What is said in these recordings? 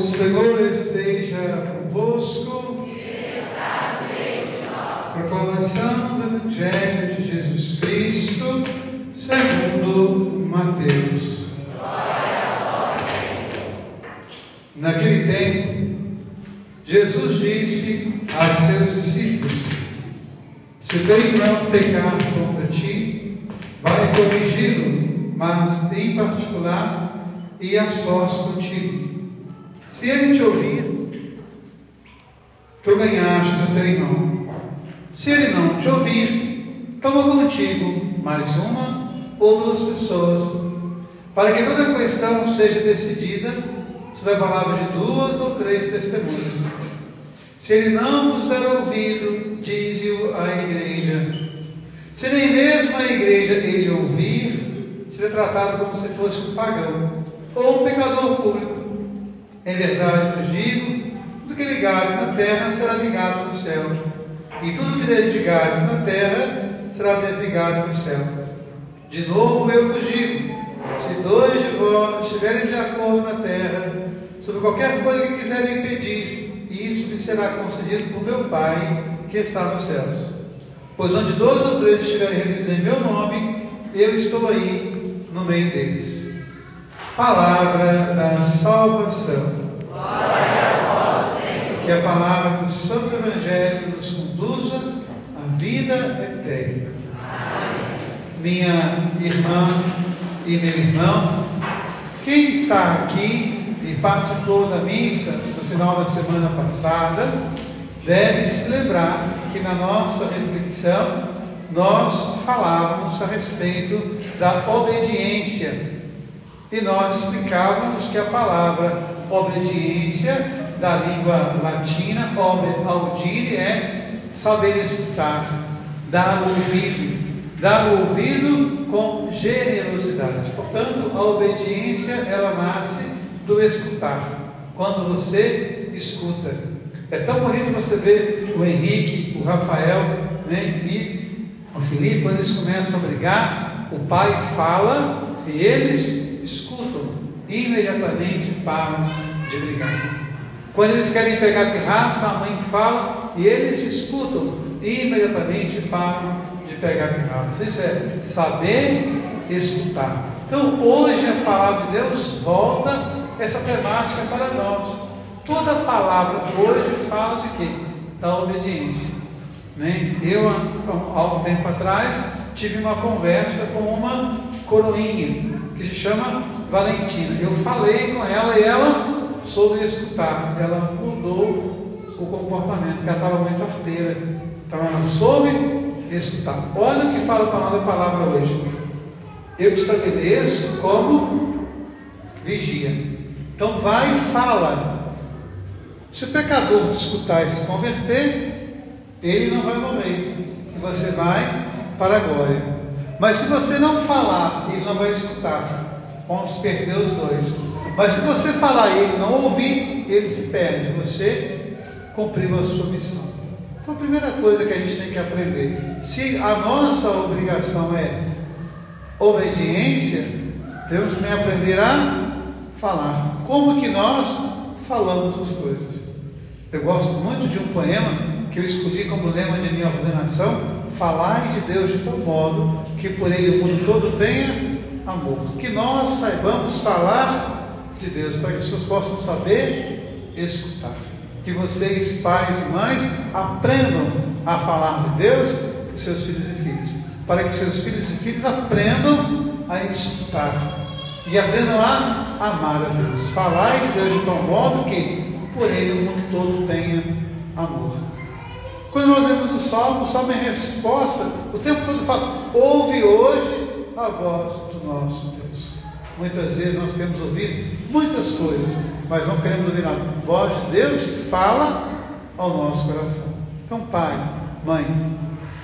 O Senhor esteja convosco. Proclamação do Evangelho de Jesus Cristo, segundo Mateus. Naquele tempo, Jesus disse a seus discípulos: Se teu irmão pecar contra ti, vai corrigi-lo, mas em particular e a sós contigo. Se ele te ouvir, tu ganhaste o teu irmão. Se ele não te ouvir, toma contigo mais uma ou duas pessoas, para que toda questão seja decidida sobre a palavra de duas ou três testemunhas. Se ele não vos der ouvido, dize-o à igreja. Se nem mesmo a igreja ele ouvir, será tratado como se fosse um pagão ou um pecador público. Em verdade vos digo: tudo que ligares na terra será ligado no céu, e tudo que desligares na terra será desligado no céu. De novo eu vos digo: se dois de vós estiverem de acordo na terra, sobre qualquer coisa que quiserem pedir, isso lhe será concedido por meu Pai que está nos céus. Pois onde dois ou três estiverem reunidos em meu nome, eu estou aí no meio deles. Palavra da salvação. Glória a vós, Senhor. Que a palavra do Santo Evangelho nos conduza à vida eterna. Minha irmã e meu irmão, quem está aqui e participou da missa no final da semana passada, deve se lembrar que na nossa reflexão nós falávamos a respeito da obediência e nós explicávamos que a palavra obediência, da língua latina, audire, é saber escutar, dar ouvido, dar ouvido com generosidade. Portanto, a obediência, ela nasce do escutar, quando você escuta. É tão bonito você ver o Henrique, o Rafael né, e o Felipe, quando eles começam a brigar, o pai fala e eles escutam, imediatamente param de brigar. Quando eles querem pegar pirraça, a mãe fala e eles escutam, imediatamente param de pegar pirraça. Isso é saber escutar. Então, hoje a palavra de Deus volta essa temática para nós. Toda palavra hoje fala de quê? Da obediência. Né? Eu, há algum tempo atrás, tive uma conversa com uma coroinha que se chama Valentina. Eu falei com ela e ela soube escutar. Ela mudou o comportamento, que ela estava muito arteira. Então ela soube escutar. Olha o que fala para nós a palavra hoje. Eu te estabeleço como vigia. Então vai e fala. Se o pecador escutar e se converter, ele não vai morrer. E você vai para a glória. Mas se você não falar, ele não vai escutar. Vamos perder os dois. Mas se você falar e ele não ouvir, ele se perde. Você cumpriu a sua missão. Então a primeira coisa que a gente tem que aprender. Se a nossa obrigação é obediência, temos que aprender a falar. Como que nós falamos as coisas? Eu gosto muito de um poema que eu escolhi como lema de minha ordenação, Falai de Deus de tal modo que por ele o mundo todo tenha amor. Que nós saibamos falar de Deus, para que as pessoas possam saber escutar. Que vocês, pais e mães, aprendam a falar de Deus com seus filhos e filhas. Para que seus filhos e filhas aprendam a escutar e aprendam a amar a Deus. Falai de Deus de tal modo que por ele o mundo todo tenha amor. Quando nós vemos o salmo, o salmo é resposta, o tempo todo fala: ouve hoje a voz do nosso Deus. Muitas vezes nós queremos ouvir muitas coisas, mas não queremos ouvir a voz de Deus que fala ao nosso coração. Então, pai, mãe,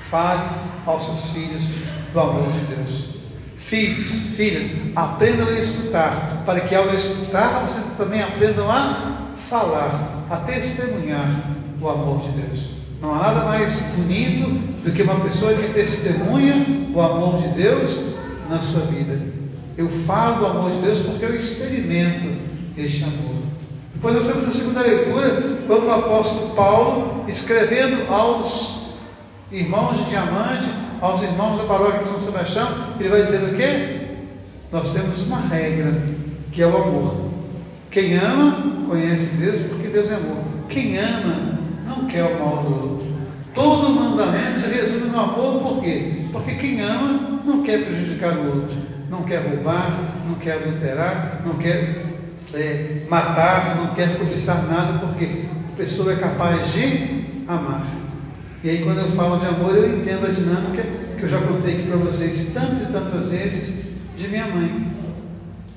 fale aos seus filhos do amor de Deus. Filhos, filhas, aprendam a escutar, para que ao escutar vocês também aprendam a falar, a testemunhar o amor de Deus. Não há nada mais bonito do que uma pessoa que testemunha o amor de Deus na sua vida. Eu falo do amor de Deus porque eu experimento este amor. Depois nós temos a segunda leitura, quando o apóstolo Paulo, escrevendo aos irmãos de Diamante, aos irmãos da paróquia de São Sebastião, ele vai dizer o quê? Nós temos uma regra, que é o amor. Quem ama, conhece Deus, porque Deus é amor. Quem ama, não quer o mal do outro. Todo mandamento se resume no amor, por quê? Porque quem ama não quer prejudicar o outro, não quer roubar, não quer adulterar, não quer é, matar, não quer cobiçar nada, porque a pessoa é capaz de amar. E aí, quando eu falo de amor, eu entendo a dinâmica que eu já contei aqui para vocês tantas e tantas vezes de minha mãe.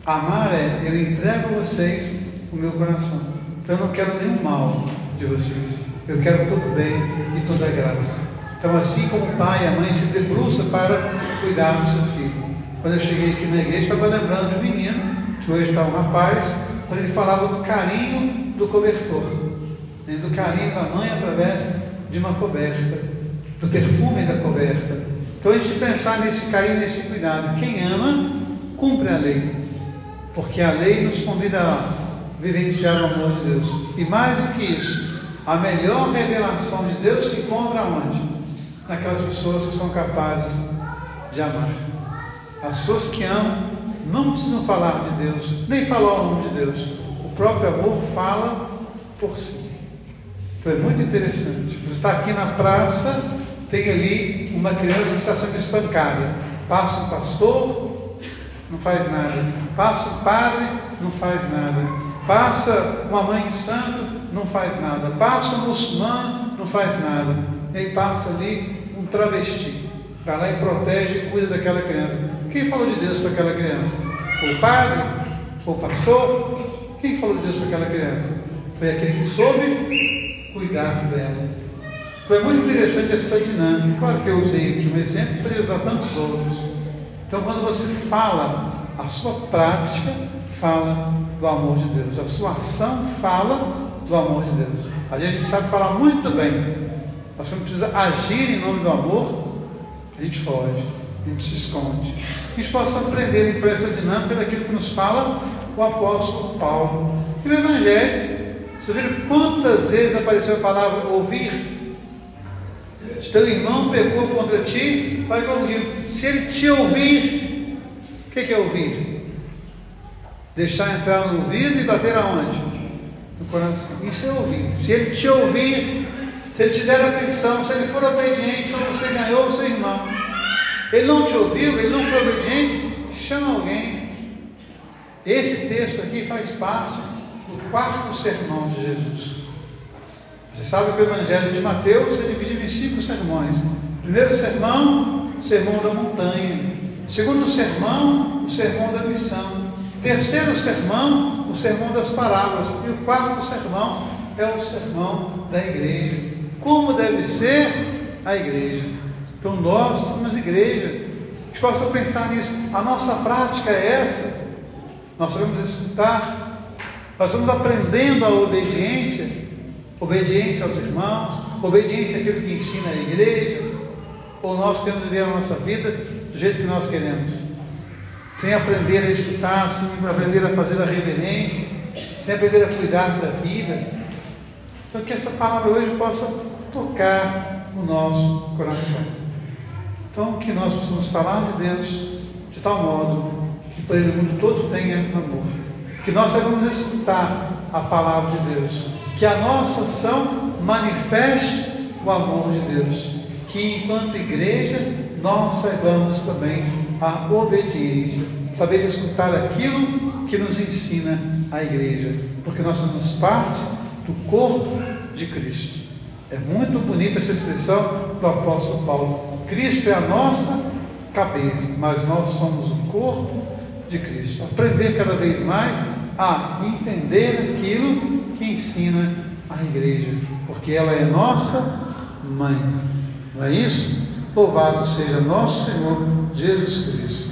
Amar é eu entrego a vocês o meu coração. Então eu não quero nenhum mal de vocês. Eu quero todo bem e toda graça. Então, assim como o pai e a mãe se debruçam para cuidar do seu filho. Quando eu cheguei aqui na igreja, estava lembrando de um menino, que hoje está um rapaz, quando ele falava do carinho do cobertor, né, do carinho da mãe através de uma coberta, do perfume da coberta. Então, a gente pensar nesse carinho, nesse cuidado. Quem ama, cumpre a lei, porque a lei nos convida a vivenciar o amor de Deus. E mais do que isso, a melhor revelação de Deus se encontra onde? Naquelas pessoas que são capazes de amar. As pessoas que amam não precisam falar de Deus, nem falar o nome de Deus. O próprio amor fala por si. Então é muito interessante. Você está aqui na praça, tem ali uma criança que está sendo espancada. Passa um pastor, não faz nada. Passa um padre, não faz nada. Passa uma mãe de santo, não faz nada. Passa um muçulmano, não faz nada. E aí passa ali um travesti. Vai lá e protege e cuida daquela criança. Quem falou de Deus para aquela criança? Foi o padre? Foi o pastor? Quem falou de Deus para aquela criança? Foi aquele que soube cuidar dela. Então é muito interessante essa dinâmica. Claro que eu usei aqui um exemplo, poderia usar tantos outros. Então, quando você fala, a sua prática fala do amor de Deus, a sua ação fala do amor de Deus. A gente sabe falar muito bem, mas quando precisa agir em nome do amor, a gente foge, a gente se esconde. A gente possa aprender para essa dinâmica daquilo que nos fala o apóstolo Paulo. E o Evangelho, você viram quantas vezes apareceu a palavra ouvir? Teu irmão pecou contra ti, vai corrigir. Se ele te ouvir, o que é ouvir? Deixar entrar no ouvido e bater aonde? No coração. Isso é ouvir. Se ele te ouvir, se ele te der atenção, se ele for obediente, você ganhou o seu irmão. Ele não te ouviu, ele não foi obediente, chama alguém. Esse texto aqui faz parte do quarto sermão de Jesus. Você sabe que o Evangelho de Mateus é dividido em cinco sermões. Primeiro sermão, sermão da montanha. Segundo sermão, o sermão da missão. Terceiro sermão, o sermão das parábolas. E o quarto sermão é o sermão da igreja. Como deve ser a igreja. Então nós somos igreja. A gente possa pensar nisso. A nossa prática é essa. Nós vamos escutar. Nós vamos aprendendo a obediência obediência aos irmãos, obediência àquilo que ensina a igreja, ou nós temos de viver a nossa vida do jeito que nós queremos, sem aprender a escutar, sem aprender a fazer a reverência, sem aprender a cuidar da vida. Então, que essa palavra hoje possa tocar o nosso coração. Então, que nós possamos falar de Deus de tal modo que para ele o mundo todo tenha amor. Que nós saibamos escutar a palavra de Deus que a nossa ação manifeste o amor de Deus, que enquanto igreja nós saibamos também a obediência, saber escutar aquilo que nos ensina a igreja, porque nós somos parte do corpo de Cristo. É muito bonita essa expressão do apóstolo Paulo. Cristo é a nossa cabeça, mas nós somos o corpo de Cristo. Aprender cada vez mais a entender aquilo que ensina a igreja, porque ela é nossa mãe. Não é isso? Louvado seja nosso Senhor Jesus Cristo.